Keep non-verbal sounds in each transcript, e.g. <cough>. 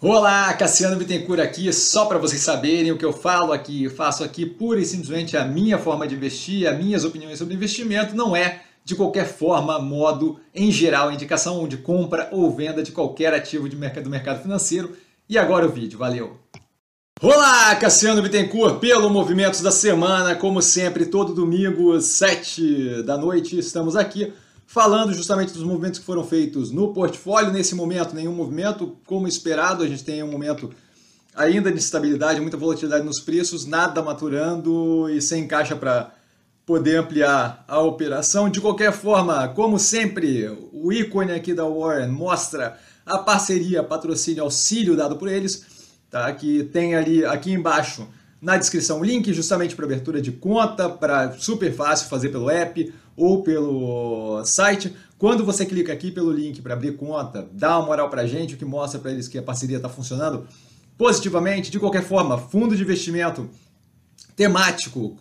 Olá, Cassiano Bittencourt aqui, só para vocês saberem o que eu falo aqui, faço aqui pura e simplesmente a minha forma de investir, as minhas opiniões sobre investimento, não é de qualquer forma, modo, em geral, indicação de compra ou venda de qualquer ativo de mercado, do mercado financeiro. E agora o vídeo, valeu! Olá, Cassiano Bittencourt, pelo Movimentos da Semana, como sempre, todo domingo, 7 da noite, estamos aqui falando justamente dos movimentos que foram feitos no portfólio. Nesse momento, nenhum movimento, como esperado, a gente tem um momento ainda de estabilidade, muita volatilidade nos preços, nada maturando e sem caixa para poder ampliar a operação. De qualquer forma, como sempre, o ícone aqui da Warren mostra a parceria, patrocínio, auxílio dado por eles, tá? que tem ali aqui embaixo na descrição o link justamente para abertura de conta, para super fácil fazer pelo app ou pelo site. Quando você clica aqui pelo link para abrir conta, dá uma moral para a gente, o que mostra para eles que a parceria está funcionando positivamente. De qualquer forma, fundo de investimento temático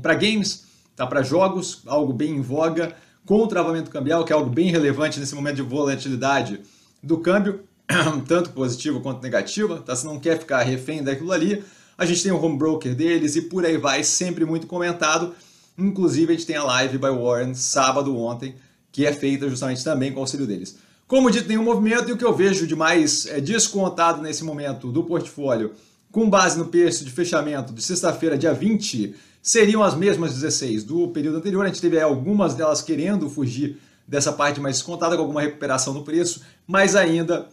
para games, tá? para jogos, algo bem em voga, com travamento cambial, que é algo bem relevante nesse momento de volatilidade do câmbio, <clears throat> tanto positivo quanto negativo. Tá? Você não quer ficar refém daquilo ali. A gente tem o home broker deles e por aí vai, sempre muito comentado. Inclusive, a gente tem a live by Warren sábado ontem, que é feita justamente também com o auxílio deles. Como dito, nenhum movimento e o que eu vejo de mais é, descontado nesse momento do portfólio, com base no preço de fechamento de sexta-feira, dia 20, seriam as mesmas 16 do período anterior. A gente teve algumas delas querendo fugir dessa parte mais descontada, com alguma recuperação no preço, mas ainda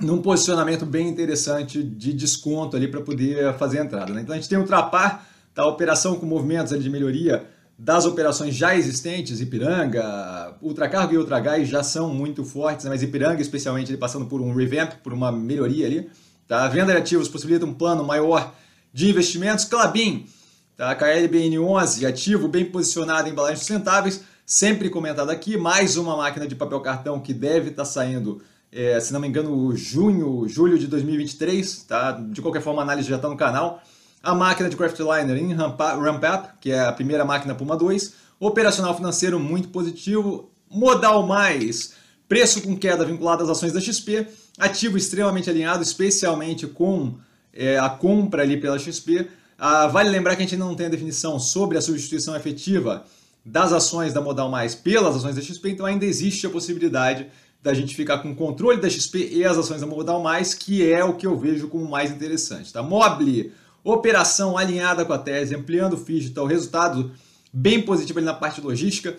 num posicionamento bem interessante de desconto ali para poder fazer a entrada. Né? Então a gente tem o Trapar da operação com movimentos de melhoria das operações já existentes, Ipiranga, Ultracargo e Ultragás já são muito fortes, né? mas Ipiranga especialmente ele passando por um revamp, por uma melhoria ali. Tá? A venda de ativos possibilita um plano maior de investimentos. Clabin, tá? KLBN11, ativo bem posicionado em balanços sustentáveis, sempre comentado aqui, mais uma máquina de papel cartão que deve estar tá saindo, é, se não me engano, junho, julho de 2023, tá? De qualquer forma, a análise já está no canal a máquina de Craftliner em Ramp-Up, que é a primeira máquina Puma 2, operacional financeiro muito positivo, modal mais, preço com queda vinculado às ações da XP, ativo extremamente alinhado, especialmente com é, a compra ali pela XP. Ah, vale lembrar que a gente não tem a definição sobre a substituição efetiva das ações da Modal Mais pelas ações da XP, então ainda existe a possibilidade da gente ficar com o controle da XP e as ações da Modal Mais, que é o que eu vejo como mais interessante. Tá? Mobile Operação alinhada com a tese, ampliando o então resultado bem positivo ali na parte logística.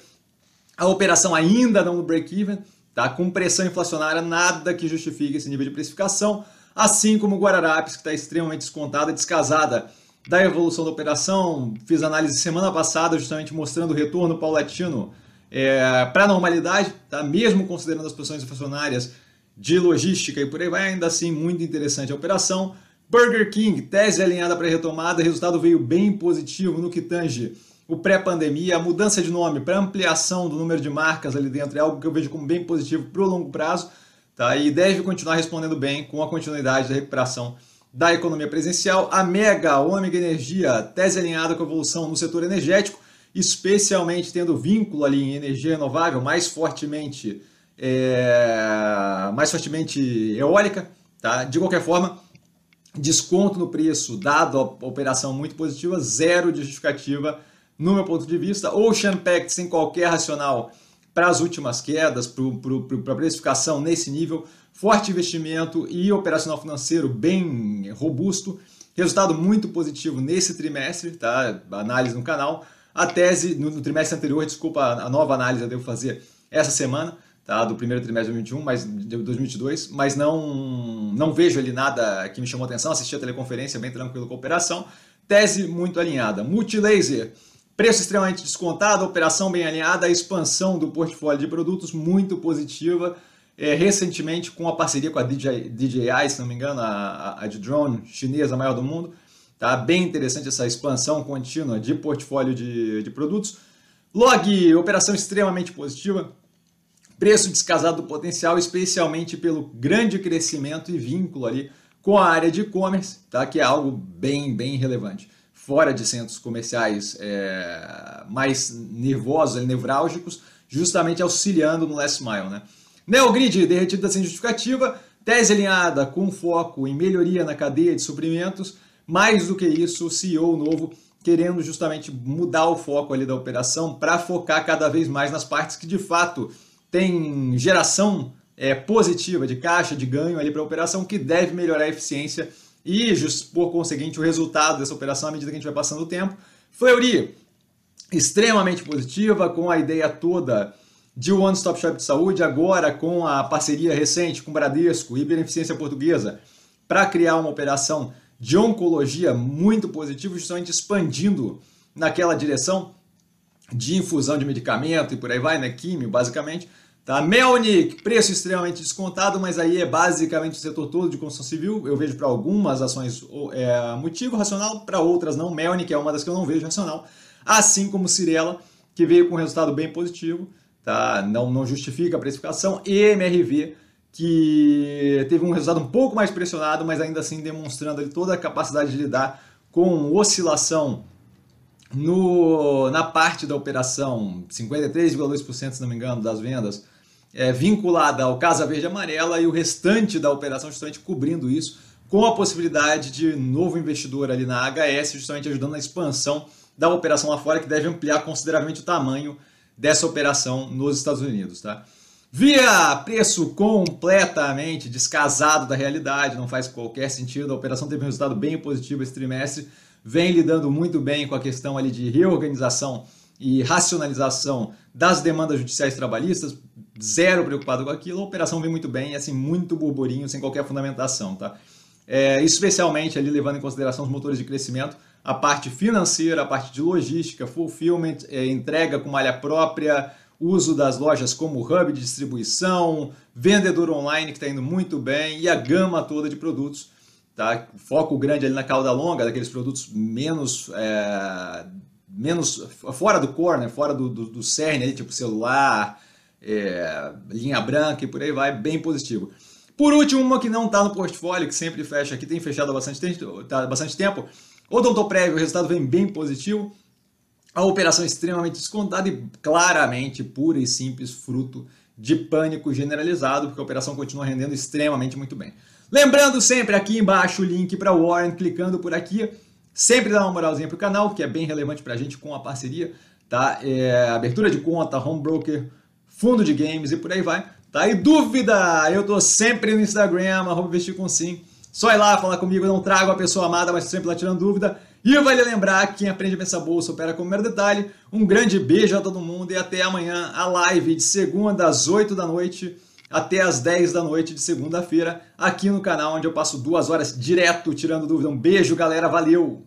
A operação ainda não no break-even, tá? com pressão inflacionária, nada que justifique esse nível de precificação. Assim como o Guararapes, que está extremamente descontada, descasada da evolução da operação. Fiz análise semana passada, justamente mostrando o retorno paulatino é, para a normalidade, tá? mesmo considerando as pressões inflacionárias de logística e por aí vai, ainda assim muito interessante a operação. Burger King, tese alinhada para retomada, resultado veio bem positivo no que tange o pré-pandemia, a mudança de nome para ampliação do número de marcas ali dentro é algo que eu vejo como bem positivo para o longo prazo, tá? E deve continuar respondendo bem com a continuidade da recuperação da economia presencial. A Mega, Ômega Energia, tese alinhada com a evolução no setor energético, especialmente tendo vínculo ali em energia renovável mais fortemente, é, mais fortemente eólica, tá? De qualquer forma, desconto no preço, dado a operação muito positiva, zero de justificativa no meu ponto de vista. Ocean Pact sem qualquer racional para as últimas quedas, para a precificação nesse nível, forte investimento e operacional financeiro bem robusto, resultado muito positivo nesse trimestre, tá? Análise no canal. A tese no, no trimestre anterior, desculpa, a nova análise eu devo fazer essa semana tá, do primeiro trimestre de 2021, mas de 2022, mas não não vejo ali nada que me chamou atenção, assisti a teleconferência bem tranquilo com a operação, tese muito alinhada. Multilaser, preço extremamente descontado, operação bem alinhada, expansão do portfólio de produtos muito positiva, é, recentemente com a parceria com a DJI, DJI se não me engano, a, a de drone chinesa, maior do mundo, tá? Bem interessante essa expansão contínua de portfólio de, de produtos. Log, operação extremamente positiva, Preço descasado do potencial, especialmente pelo grande crescimento e vínculo ali com a área de e-commerce, tá? que é algo bem, bem relevante. Fora de centros comerciais é, mais nervosos, nevrálgicos, justamente auxiliando no last mile. Né? Neogrid, derretido sem justificativa, Tese alinhada com foco em melhoria na cadeia de suprimentos. Mais do que isso, o CEO novo querendo justamente mudar o foco ali da operação para focar cada vez mais nas partes que de fato têm geração é, positiva de caixa, de ganho ali para a operação, que deve melhorar a eficiência e, por conseguinte, o resultado dessa operação à medida que a gente vai passando o tempo. Fleury, extremamente positiva, com a ideia toda de One Stop Shop de saúde, agora com a parceria recente com Bradesco e Beneficência Portuguesa, para criar uma operação de oncologia muito positivo, justamente expandindo naquela direção de infusão de medicamento e por aí vai, né? Químio, basicamente. Tá? Melnick, preço extremamente descontado, mas aí é basicamente o setor todo de construção civil. Eu vejo para algumas ações é, motivo racional, para outras não. Melnick é uma das que eu não vejo racional. Assim como Cirela, que veio com um resultado bem positivo, tá? não, não justifica a precificação. E MRV, que teve um resultado um pouco mais pressionado, mas ainda assim demonstrando ali toda a capacidade de lidar com oscilação no, na parte da operação, 53,2% se não me engano das vendas, é, vinculada ao Casa Verde Amarela e o restante da operação justamente cobrindo isso, com a possibilidade de novo investidor ali na HS, justamente ajudando na expansão da operação lá fora, que deve ampliar consideravelmente o tamanho dessa operação nos Estados Unidos. Tá? Via preço completamente descasado da realidade, não faz qualquer sentido. A operação teve um resultado bem positivo esse trimestre, vem lidando muito bem com a questão ali de reorganização e racionalização das demandas judiciais trabalhistas, zero preocupado com aquilo. A operação vem muito bem, assim, muito burburinho, sem qualquer fundamentação, tá? É, especialmente ali levando em consideração os motores de crescimento, a parte financeira, a parte de logística, fulfillment, é, entrega com malha própria, uso das lojas como hub de distribuição, vendedor online que está indo muito bem e a gama toda de produtos. Tá? Foco grande ali na cauda longa, daqueles produtos menos, é, menos fora do core, né? fora do, do, do cerne, ali, tipo celular, é, linha branca e por aí vai, bem positivo. Por último, uma que não está no portfólio, que sempre fecha aqui, tem fechado há bastante tempo, tá, bastante tempo. Odontoprev, o resultado vem bem positivo. A operação é extremamente descontada e claramente pura e simples fruto de pânico generalizado, porque a operação continua rendendo extremamente muito bem. Lembrando sempre aqui embaixo o link para o Warren, clicando por aqui, sempre dá uma moralzinha para o canal, que é bem relevante para a gente com a parceria, tá? É, abertura de conta, home broker, fundo de games e por aí vai. Tá? E dúvida, eu tô sempre no Instagram, arroba vestir com sim. Só ir lá falar comigo, não trago a pessoa amada, mas sempre lá tirando dúvida. E vale lembrar que quem aprende a pensar bolsa opera com o mero detalhe. Um grande beijo a todo mundo e até amanhã a live de segunda às 8 da noite até às 10 da noite de segunda-feira aqui no canal onde eu passo duas horas direto tirando dúvida. Um beijo, galera, valeu!